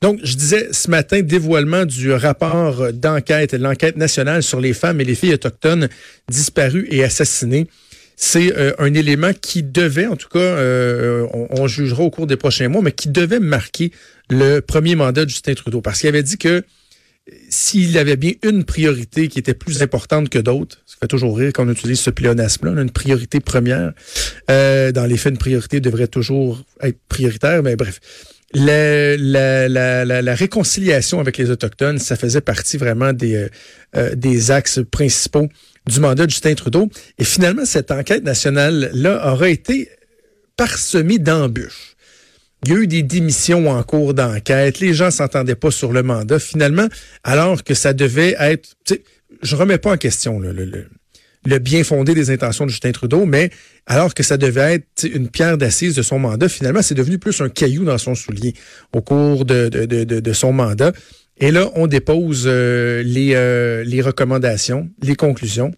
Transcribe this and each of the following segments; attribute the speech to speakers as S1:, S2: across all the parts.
S1: Donc, je disais ce matin, dévoilement du rapport d'enquête, l'enquête nationale sur les femmes et les filles autochtones disparues et assassinées. C'est euh, un élément qui devait, en tout cas, euh, on, jugera au cours des prochains mois, mais qui devait marquer le premier mandat de Justin Trudeau. Parce qu'il avait dit que s'il avait bien une priorité qui était plus importante que d'autres, ça fait toujours rire quand on utilise ce pléonasme-là, une priorité première. Euh, dans les faits, une priorité devrait toujours être prioritaire, mais bref la, la, la, la, réconciliation avec les Autochtones, ça faisait partie vraiment des, euh, euh, des axes principaux du mandat de Justin Trudeau. Et finalement, cette enquête nationale-là aura été parsemée d'embûches. Il y a eu des démissions en cours d'enquête. Les gens s'entendaient pas sur le mandat. Finalement, alors que ça devait être... Je remets pas en question le, le, le bien fondé des intentions de Justin Trudeau, mais alors que ça devait être une pierre d'assise de son mandat, finalement, c'est devenu plus un caillou dans son soulier au cours de, son mandat. Et là, on dépose euh, les, euh, les recommandations, les conclusions.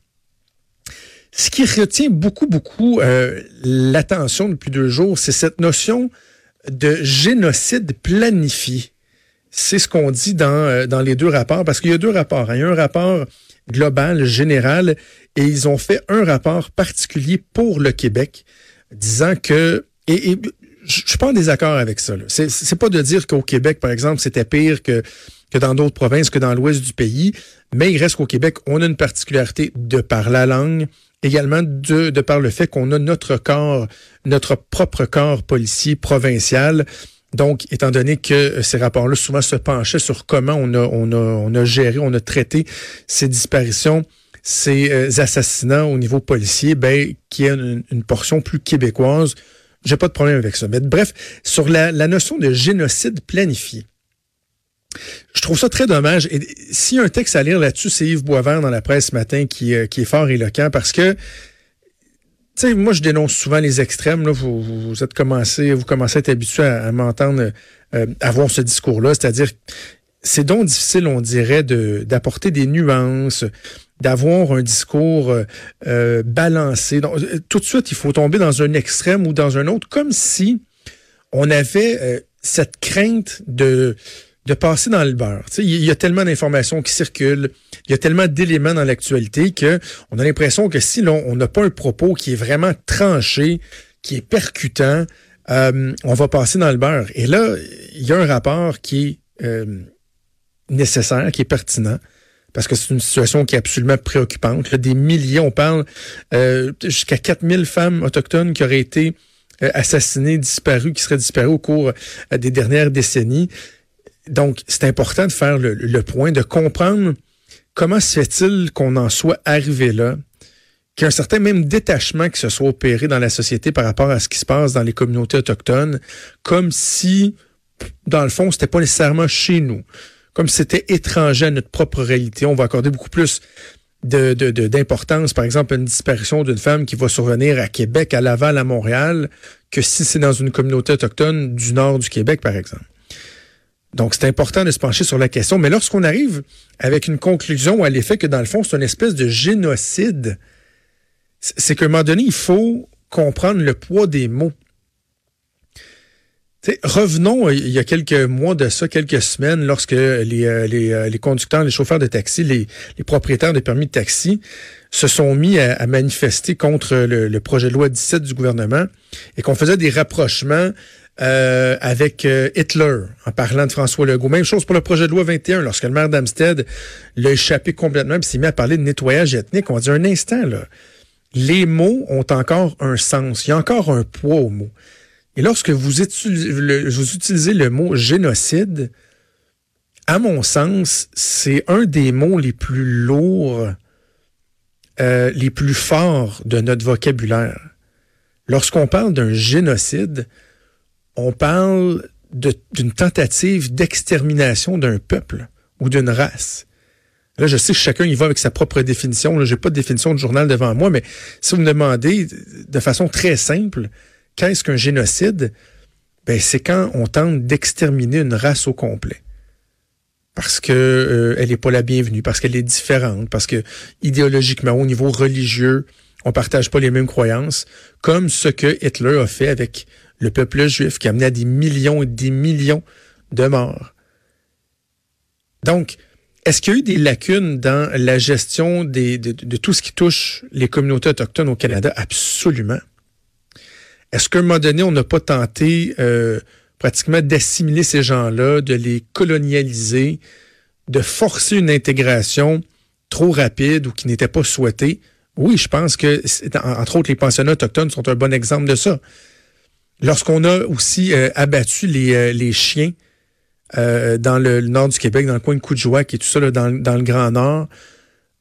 S1: Ce qui retient beaucoup, beaucoup euh, l'attention depuis deux jours, c'est cette notion de génocide planifié. C'est ce qu'on dit dans, dans les deux rapports, parce qu'il y a deux rapports. Hein. Il y a un rapport global, général, et ils ont fait un rapport particulier pour le Québec, disant que, et, je suis pas en désaccord avec ça. C'est pas de dire qu'au Québec, par exemple, c'était pire que, que dans d'autres provinces, que dans l'ouest du pays, mais il reste qu'au Québec, on a une particularité de par la langue, également de, de par le fait qu'on a notre corps, notre propre corps policier provincial. Donc, étant donné que ces rapports-là souvent se penchaient sur comment on a, on a, on a géré, on a traité ces disparitions, ces euh, assassinats au niveau policier, ben, qui est une, portion plus québécoise. J'ai pas de problème avec ça. Mais bref, sur la, la notion de génocide planifié. Je trouve ça très dommage. Et s'il y a un texte à lire là-dessus, c'est Yves Boisvert dans la presse ce matin qui, euh, qui est fort éloquent parce que sais, moi, je dénonce souvent les extrêmes. Vous, êtes commencé, vous commencez à être habitué à, m'entendre euh, avoir ce discours-là. C'est-à-dire, c'est donc difficile, on dirait, d'apporter des nuances, d'avoir un discours euh, euh balancé. Euh, tout de suite, il faut tomber dans un extrême ou dans un autre, comme si on avait euh, cette crainte de de passer dans le beurre. Il y a tellement d'informations qui circulent, il y a tellement d'éléments dans l'actualité que on a l'impression que si on n'a pas un propos qui est vraiment tranché, qui est percutant, euh, on va passer dans le beurre. Et là, il y a un rapport qui est euh, nécessaire, qui est pertinent, parce que c'est une situation qui est absolument préoccupante. des millions, on parle euh, jusqu'à 4000 femmes autochtones qui auraient été assassinées, disparues, qui seraient disparues au cours des dernières décennies. Donc, c'est important de faire le, point, de comprendre comment se fait-il qu'on en soit arrivé là, qu'il y a un certain même détachement qui se soit opéré dans la société par rapport à ce qui se passe dans les communautés autochtones, comme si, dans le fond, c'était pas nécessairement chez nous, comme si c'était étranger à notre propre réalité. On va accorder beaucoup plus d'importance, par exemple, une disparition d'une femme qui va survenir à Québec, à Laval, à Montréal, que si c'est dans une communauté autochtone du nord du Québec, par exemple. Donc, c'est important de se pencher sur la question. Mais lorsqu'on arrive avec une conclusion à l'effet que, dans le fond, c'est une espèce de génocide, c'est qu'à un moment donné, il faut comprendre le poids des mots. revenons euh, il y a quelques mois de ça, quelques semaines, lorsque les, euh, euh, conducteurs, les chauffeurs de taxi, les, propriétaires des permis de taxi se sont mis à, manifester contre le, le, projet de loi 17 du gouvernement et qu'on faisait des rapprochements euh, avec euh, Hitler, en parlant de François Legault. Même chose pour le projet de loi 21, lorsque le maire d'Amstead l'a échappé complètement et s'est mis à parler de nettoyage ethnique. On dire un instant, là. Les mots ont encore un sens. Il y a encore un poids aux mots. Et lorsque vous utilisez le, vous utilisez le mot génocide, à mon sens, c'est un des mots les plus lourds, euh, les plus forts de notre vocabulaire. Lorsqu'on parle d'un génocide, on parle d'une tentative d'extermination d'un peuple ou d'une race. Là, je sais que chacun y va avec sa propre définition. Je n'ai pas de définition de journal devant moi, mais si vous me demandez de façon très simple, qu'est-ce qu'un génocide? Ben, c'est quand on tente d'exterminer une race au complet. Parce que euh, elle n'est pas la bienvenue, parce qu'elle est différente, parce que idéologiquement, au niveau religieux, on partage pas les mêmes croyances, comme ce que Hitler a fait avec le peuple juif, qui a amené à des millions et des millions de morts. Donc, est-ce qu'il y a eu des lacunes dans la gestion de, tout ce qui touche les communautés autochtones au Canada? Absolument. Est-ce qu'à un moment donné, on n'a pas tenté euh, pratiquement d'assimiler ces gens-là, de les colonialiser, de forcer une intégration trop rapide ou qui n'était pas souhaitée? Oui, je pense que, entre autres, les pensionnats autochtones sont un bon exemple de ça. Lorsqu'on a aussi euh, abattu les, euh, chiens euh, dans le, nord du Québec, dans le coin de Coudjouac et tout ça, là, dans, le Grand Nord,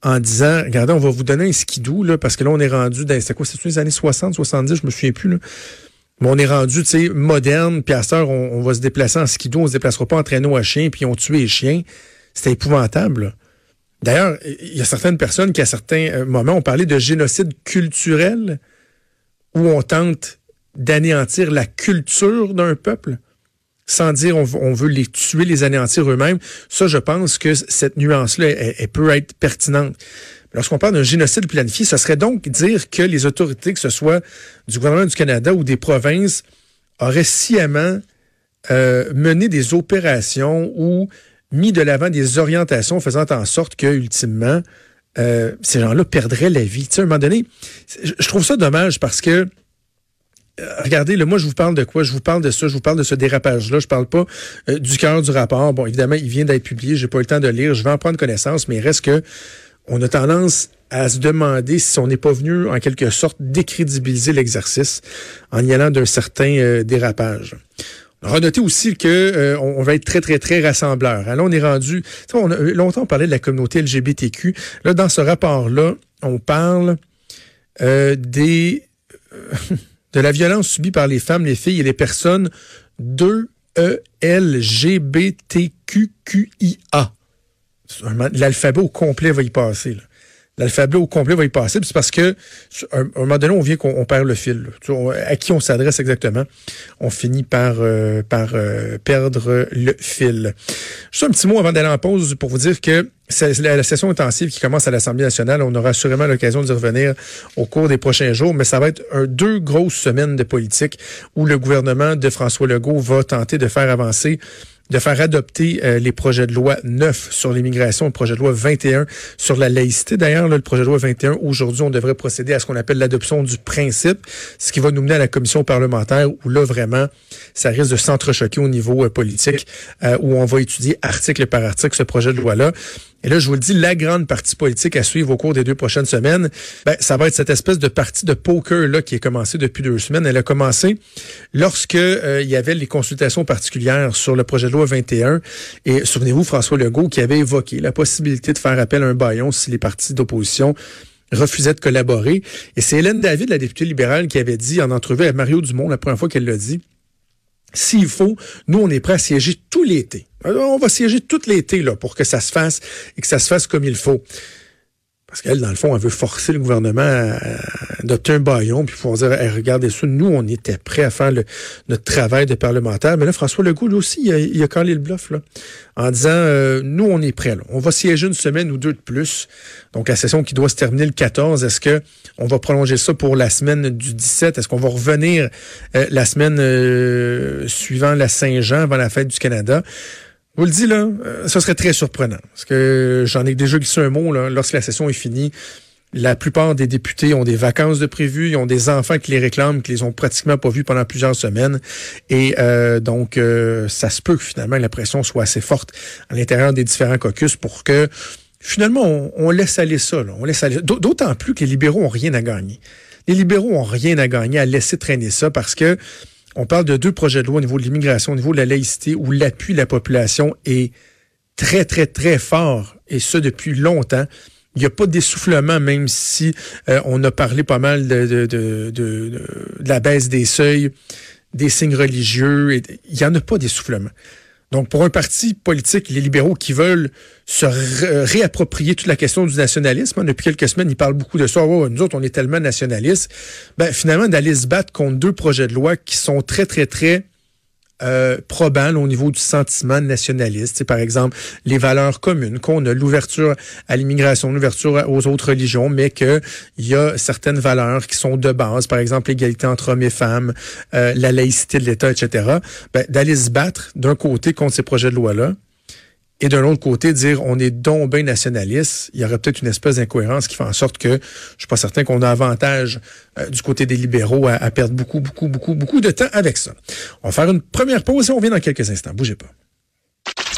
S1: en disant, regardez, on va vous donner un skidoo, là, parce que là, on est rendu dans, c'était quoi, c'était les années 60, 70, je me souviens plus, là. Mais on est rendu, tu sais, moderne, puis à cette heure, on, va se déplacer en skidoo, on se déplacera pas en traîneau à chien, puis on tue les chiens. C'était épouvantable. D'ailleurs, il y a certaines personnes qui, à certains moments, ont parlé de génocide culturel, où on tente d'anéantir la culture d'un peuple sans dire on, veut les tuer, les anéantir eux-mêmes. Ça, je pense que cette nuance-là, elle, peut être pertinente. Lorsqu'on parle d'un génocide planifié, ce serait donc dire que les autorités, que ce soit du gouvernement du Canada ou des provinces, auraient sciemment euh, mené des opérations ou mis de l'avant des orientations faisant en sorte que, ultimement, euh, ces gens-là perdraient la vie. Tu sais, à un moment donné, je trouve ça dommage parce que euh, regardez, moi, je vous parle de quoi? Je vous parle de ça, je vous parle de ce dérapage-là. Je parle pas euh, du cœur du rapport. Bon, évidemment, il vient d'être publié, j'ai pas eu le temps de lire, je vais en prendre connaissance, mais il reste que on a tendance à se demander si on n'est pas venu, en quelque sorte, décrédibiliser l'exercice en y allant d'un certain euh, dérapage. Noté aussi que on va être très, très, très rassembleur. Alors, on est rendu... On a, longtemps, on parlait de la communauté LGBTQ. Là, dans ce rapport-là, on parle des de la violence subie par les femmes, les filles et les personnes de E. L'alphabet au complet va y passer. L'alphabet au complet va y passer. C'est parce que, à un moment donné, on vient qu'on perd le fil. À qui on s'adresse exactement? On finit par, euh, par euh, perdre le fil. Juste un petit mot avant d'aller en pause pour vous dire que la, session intensive qui commence à l'Assemblée nationale, on aura assurément l'occasion d'y revenir au cours des prochains jours, mais ça va être un, deux grosses semaines de politique où le gouvernement de François Legault va tenter de faire avancer de faire adopter euh, les projets de loi 9 sur l'immigration, le projet de loi 21 sur la laïcité. D'ailleurs, le projet de loi 21, aujourd'hui, on devrait procéder à ce qu'on appelle l'adoption du principe, ce qui va nous mener à la commission parlementaire où là, vraiment, ça risque de s'entrechoquer au niveau euh, politique, euh, où on va étudier article par article ce projet de loi-là. Et là, je vous le dis, la grande partie politique à suivre au cours des deux prochaines semaines, ben, ça va être cette espèce de partie de poker-là qui est commencée depuis deux semaines. Elle a commencé lorsque euh, il y avait les consultations particulières sur le projet de loi 21. Et souvenez-vous, François Legault qui avait évoqué la possibilité de faire appel à un baillon si les partis d'opposition refusaient de collaborer. Et c'est Hélène David, la députée libérale, qui avait dit en entrevue à Mario Dumont la première fois qu'elle l'a dit, s'il faut, nous, on est prêt à siéger tout l'été. On va siéger tout l'été là pour que ça se fasse et que ça se fasse comme il faut. Parce qu'elle, dans le fond, elle veut forcer le gouvernement à adopter un baillon, puis pour dire, regardez ça, nous, on était prêts à faire notre travail de parlementaire. Mais là, François Legault, aussi, il a, il a calé le bluff, là, en disant, euh, nous, on est prêts. Là. On va siéger une semaine ou deux de plus. Donc, la session qui doit se terminer le 14, est-ce que on va prolonger ça pour la semaine du 17? Est-ce qu'on va revenir euh, la semaine euh, suivant la Saint-Jean, avant la fête du Canada? Vous le dis là, euh, ce serait très surprenant. Parce que j'en ai déjà glissé un mot, là, lorsque la session est finie, la plupart des députés ont des vacances de prévues, ils ont des enfants qui les réclament, qui les ont pratiquement pas vus pendant plusieurs semaines. Et euh, donc, euh, ça se peut que finalement la pression soit assez forte à l'intérieur des différents caucus pour que finalement on, laisse aller ça. On laisse aller. D'autant plus que les libéraux ont rien à gagner. Les libéraux ont rien à gagner à laisser traîner ça parce que on parle de deux projets de loi au niveau de l'immigration, au niveau de la laïcité, où l'appui de la population est très, très, très fort, et ce depuis longtemps. Il n'y a pas d'essoufflement, même si euh, on a parlé pas mal de, la baisse des seuils des signes religieux. Il n'y en a pas d'essoufflement. Donc, pour un parti politique, les libéraux qui veulent se réapproprier toute la question du nationalisme, hein, depuis quelques semaines, ils parlent beaucoup de ça. Oh, nous autres, on est tellement nationalistes. Ben, finalement, d'aller se battre contre deux projets de loi qui sont très, très, très euh, au niveau du sentiment nationaliste. C'est par exemple les valeurs communes qu'on a, l'ouverture à l'immigration, l'ouverture aux autres religions, mais qu'il y a certaines valeurs qui sont de base, par exemple l'égalité entre hommes et femmes, euh, la laïcité de l'État, etc. Ben, d'aller se battre d'un côté contre ces projets de loi-là, et d'un autre côté, dire on est donc nationaliste, il y aurait peut-être une espèce d'incohérence qui fait en sorte que je suis pas certain qu'on a avantage euh, du côté des libéraux à, à, perdre beaucoup, beaucoup, beaucoup, beaucoup de temps avec ça. On va faire une première pause et on revient dans quelques instants. Bougez pas.